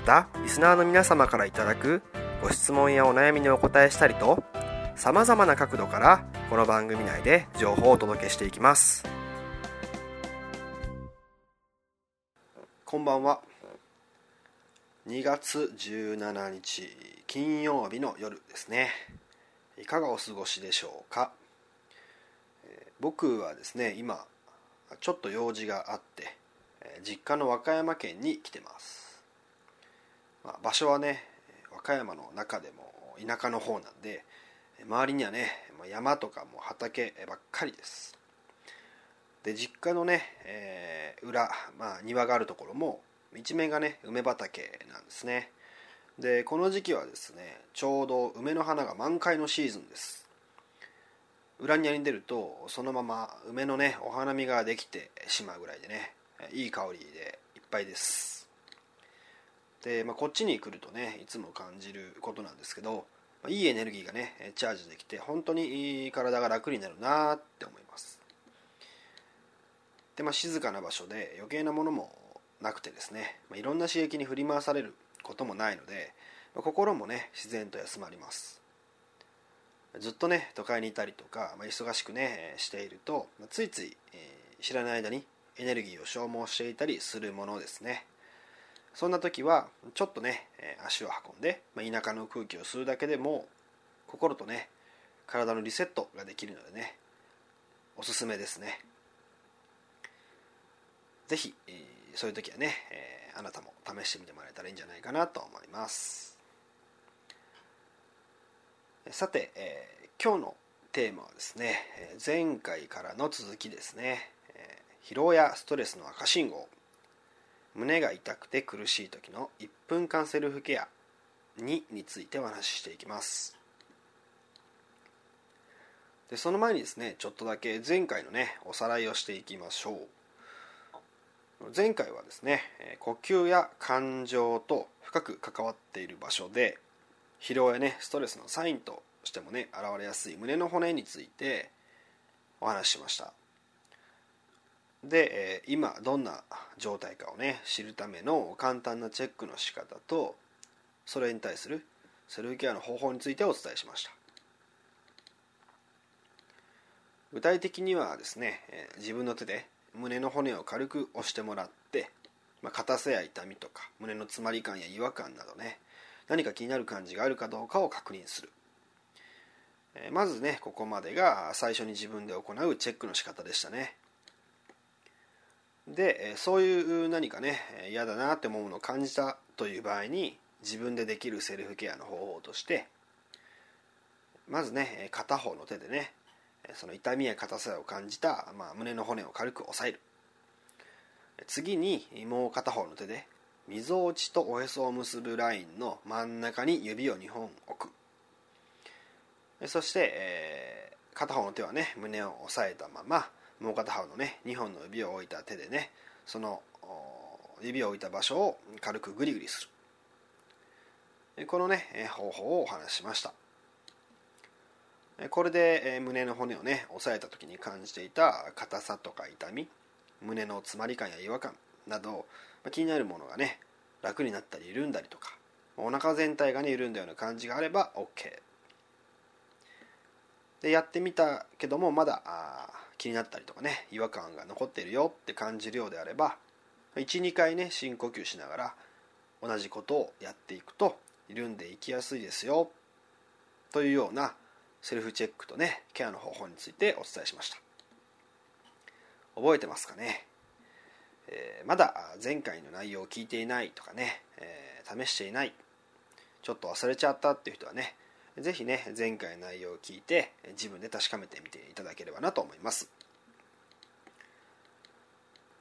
またリスナーの皆様からいただくご質問やお悩みにお答えしたりとさまざまな角度からこの番組内で情報をお届けしていきます。こんばんは。2月17日金曜日の夜ですね。いかがお過ごしでしょうか、えー僕はですね今ちょっと用事があって実家の和歌山県に来てます、まあ、場所はね和歌山の中でも田舎の方なんで周りにはね山とかも畑ばっかりです。で実家のね、えー裏、まあ、庭があるところも一面がね梅畑なんですね。でこの時期はですねちょうど梅の花が満開のシーズンです。裏庭に出るとそのまま梅のねお花見ができてしまうぐらいでねいい香りでいっぱいです。で、まあ、こっちに来るとねいつも感じることなんですけどいいエネルギーがねチャージできて本当にいい体が楽になるなって思います。で、まあ、静かな場所で余計なものもなくてですね、まあ、いろんな刺激に振り回されることもないので、まあ心もね自然と休まります。ずっとね都会にいたりとか、まあ、忙しくねしていると、まあついつい、えー知らない間にエネルギーを消耗していたりするものですね。そんな時はちょっとね足を運んで、まあ、田舎の空気を吸うだけでも心とね体のリセットができるのでねおすすめですね。ぜひ、えーそういう時はね、あなたも試してみてもらえたらいいんじゃないかなと思います。さて、えー今日のテーマはですね前回からの続きですね、疲労やストレスの赤信号。胸が痛くて苦しい時の1分間セルフケア2についてお話ししていきます。でその前にですねちょっとだけ前回のねおさらいをしていきましょう。前回はですね呼吸や感情と深く関わっている場所で疲労やねストレスのサインとしてもね現れやすい胸の骨についてお話ししました。で、今どんな状態かをね知るための簡単なチェックの仕方とそれに対するセルフケアの方法についてお伝えしました。具体的にはですね自分の手で胸の骨を軽く押してもらって、まあ、硬さや痛みとか胸の詰まり感や違和感などね何か気になる感じがあるかどうかを確認する。まずねここまでが最初に自分で行うチェックの仕方でしたね。でそういう何かね嫌だなって思うのを感じたという場合に自分でできるセルフケアの方法としてまずね片方の手でねその痛みや硬さを感じた、まあ、胸の骨を軽く押さえる。次にもう片方の手でみぞおちとおへそを結ぶラインの真ん中に指を2本置く。そして、えー片方の手はね胸を押さえたままもう片方のね2本の指を置いた手でねその指を置いた場所を軽くグリグリする。このね方法をお話ししました。これで胸の骨をね押さえた時に感じていた硬さとか痛み胸の詰まり感や違和感など気になるものがね楽になったり緩んだりとかお腹全体がね緩んだような感じがあれば OK でやってみたけどもまだあ気になったりとかね違和感が残っているよって感じるようであれば12回ね深呼吸しながら同じことをやっていくと緩んでいきやすいですよというようなセルフチェックとねケアの方法についてお伝えしました。覚えてますかね、えー、まだ前回の内容を聞いていないとかね、えー、試していないちょっと忘れちゃったっていう人はね是非ね前回の内容を聞いて自分で確かめてみていただければなと思います。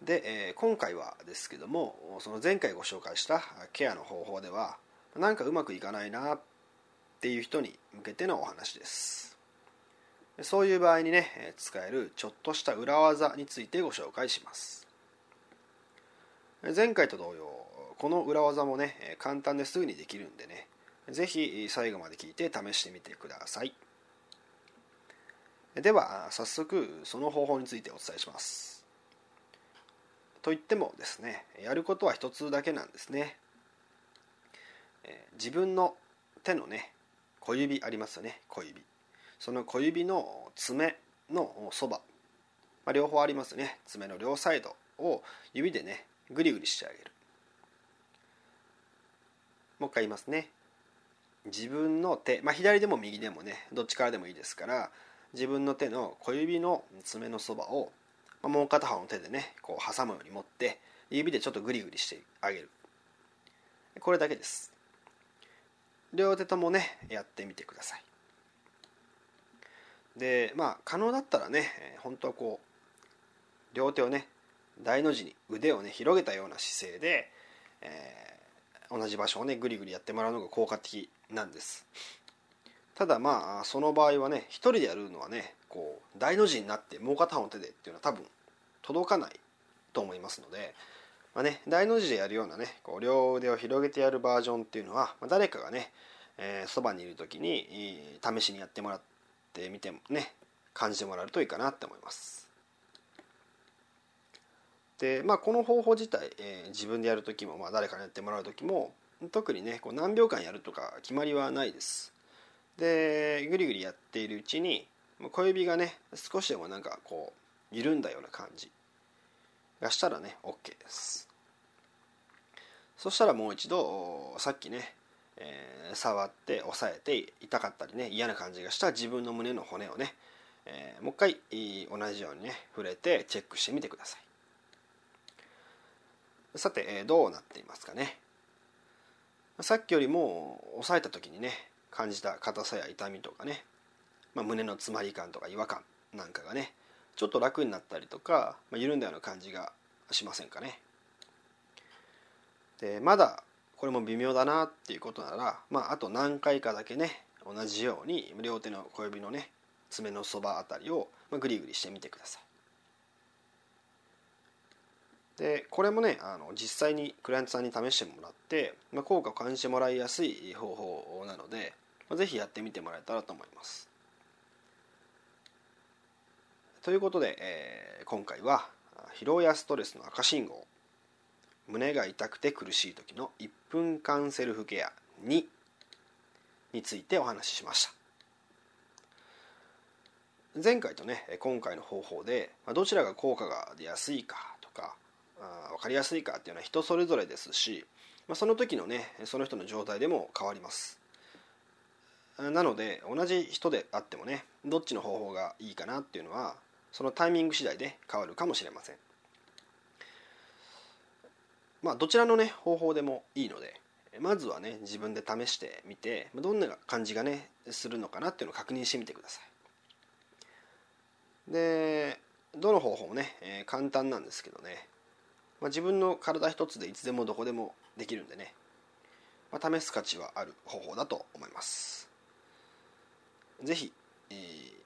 で、え、今回はですけどもその前回ご紹介したケアの方法ではなんかうまくいかないなっていう人に向けてのお話です。そういう場合にね使えるちょっとした裏技についてご紹介します。前回と同様この裏技もね簡単ですぐにできるんでね是非最後まで聞いて試してみてください。では早速その方法についてお伝えします。といってもですねやることは一つだけなんですね。自分の手のね小指ありますよね小指。その小指の爪のそば、まあ、両方ありますね。爪の両サイドを指でねグリグリしてあげる。もう一回言いますね。自分の手、まあ、左でも右でもねどっちからでもいいですから自分の手の小指の爪のそばを、まあ、もう片方の手でねこう挟むように持って指でちょっとグリグリしてあげる。これだけです。両手ともねやってみてください。でまあ可能だったらね本当はこう両手をね大の字に腕をね広げたような姿勢で、えー、同じ場所をねぐりぐりやってもらうのが効果的なんですただまあその場合はね一人でやるのはねこう大の字になってもう片方の手でっていうのは多分届かないと思いますので、まあね、大の字でやるようなねこう両腕を広げてやるバージョンっていうのは、まあ、誰かがねそば、にいる時に試しにやってもらってみてもね感じてもらえるといいかなって思います。でまあこの方法自体、えー、自分でやる時も、まあ、誰かにやってもらう時も特にねこう何秒間やるとか決まりはないです。でぐりぐりやっているうちに小指がね少しでもなんかこう緩んだような感じがしたらね OK です。そしたらもう一度さっきね、えー、触って押さえて痛かったりね嫌な感じがした自分の胸の骨をね、えー、もう一回同じようにね触れてチェックしてみてください。さて、どうなっていますかね。さっきよりも押さえた時にね感じた硬さや痛みとかね、まあ、胸の詰まり感とか違和感なんかがねちょっと楽になったりとか、まあ、緩んだような感じがしませんかね。でまだこれも微妙だなっていうことなら、まあ、あと何回かだけね同じように両手の小指のね爪のそばあたりをグリグリしてみてください。でこれもねあの実際にクライアントさんに試してもらって、まあ、効果を感じてもらいやすい方法なので、まあ、ぜひやってみてもらえたらと思います。ということで、えー、今回は疲労やストレスの赤信号胸が痛くて苦しい時の1分間セルフケア2についてお話ししました前回とね今回の方法でどちらが効果が出やすいかとか分かりやすいかっていうのは人それぞれですしまあその時のねその人の状態でも変わります。なので同じ人であってもねどっちの方法がいいかなっていうのはそのタイミング次第で変わるかもしれません。まあどちらのね方法でもいいのでまずはね自分で試してみてどんな感じがねするのかなっていうのを確認してみてください。でどの方法もね、えー、簡単なんですけどね、まあ、自分の体一つでいつでもどこでもできるんでね、まあ、試す価値はある方法だと思います。是非、えー、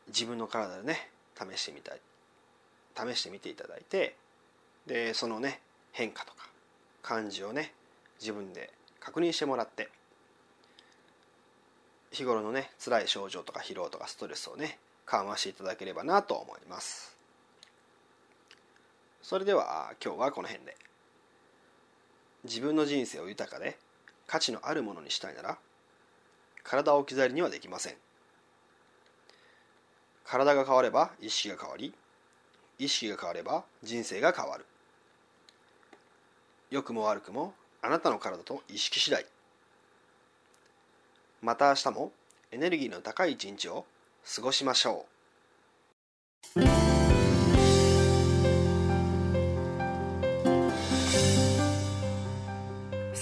自分の体でね試してみたい。試してみていただいてでそのね変化とか感じをね自分で確認してもらって日頃のね辛い症状とか疲労とかストレスをね緩和していただければなと思います。それでは今日はこの辺で。自分の人生を豊かで価値のあるものにしたいなら体を置き去りにはできません。体が変われば意識が変わり意識が変われば人生が変わる。良くも悪くもあなたの体と意識次第。また明日もエネルギーの高い一日を過ごしましょう。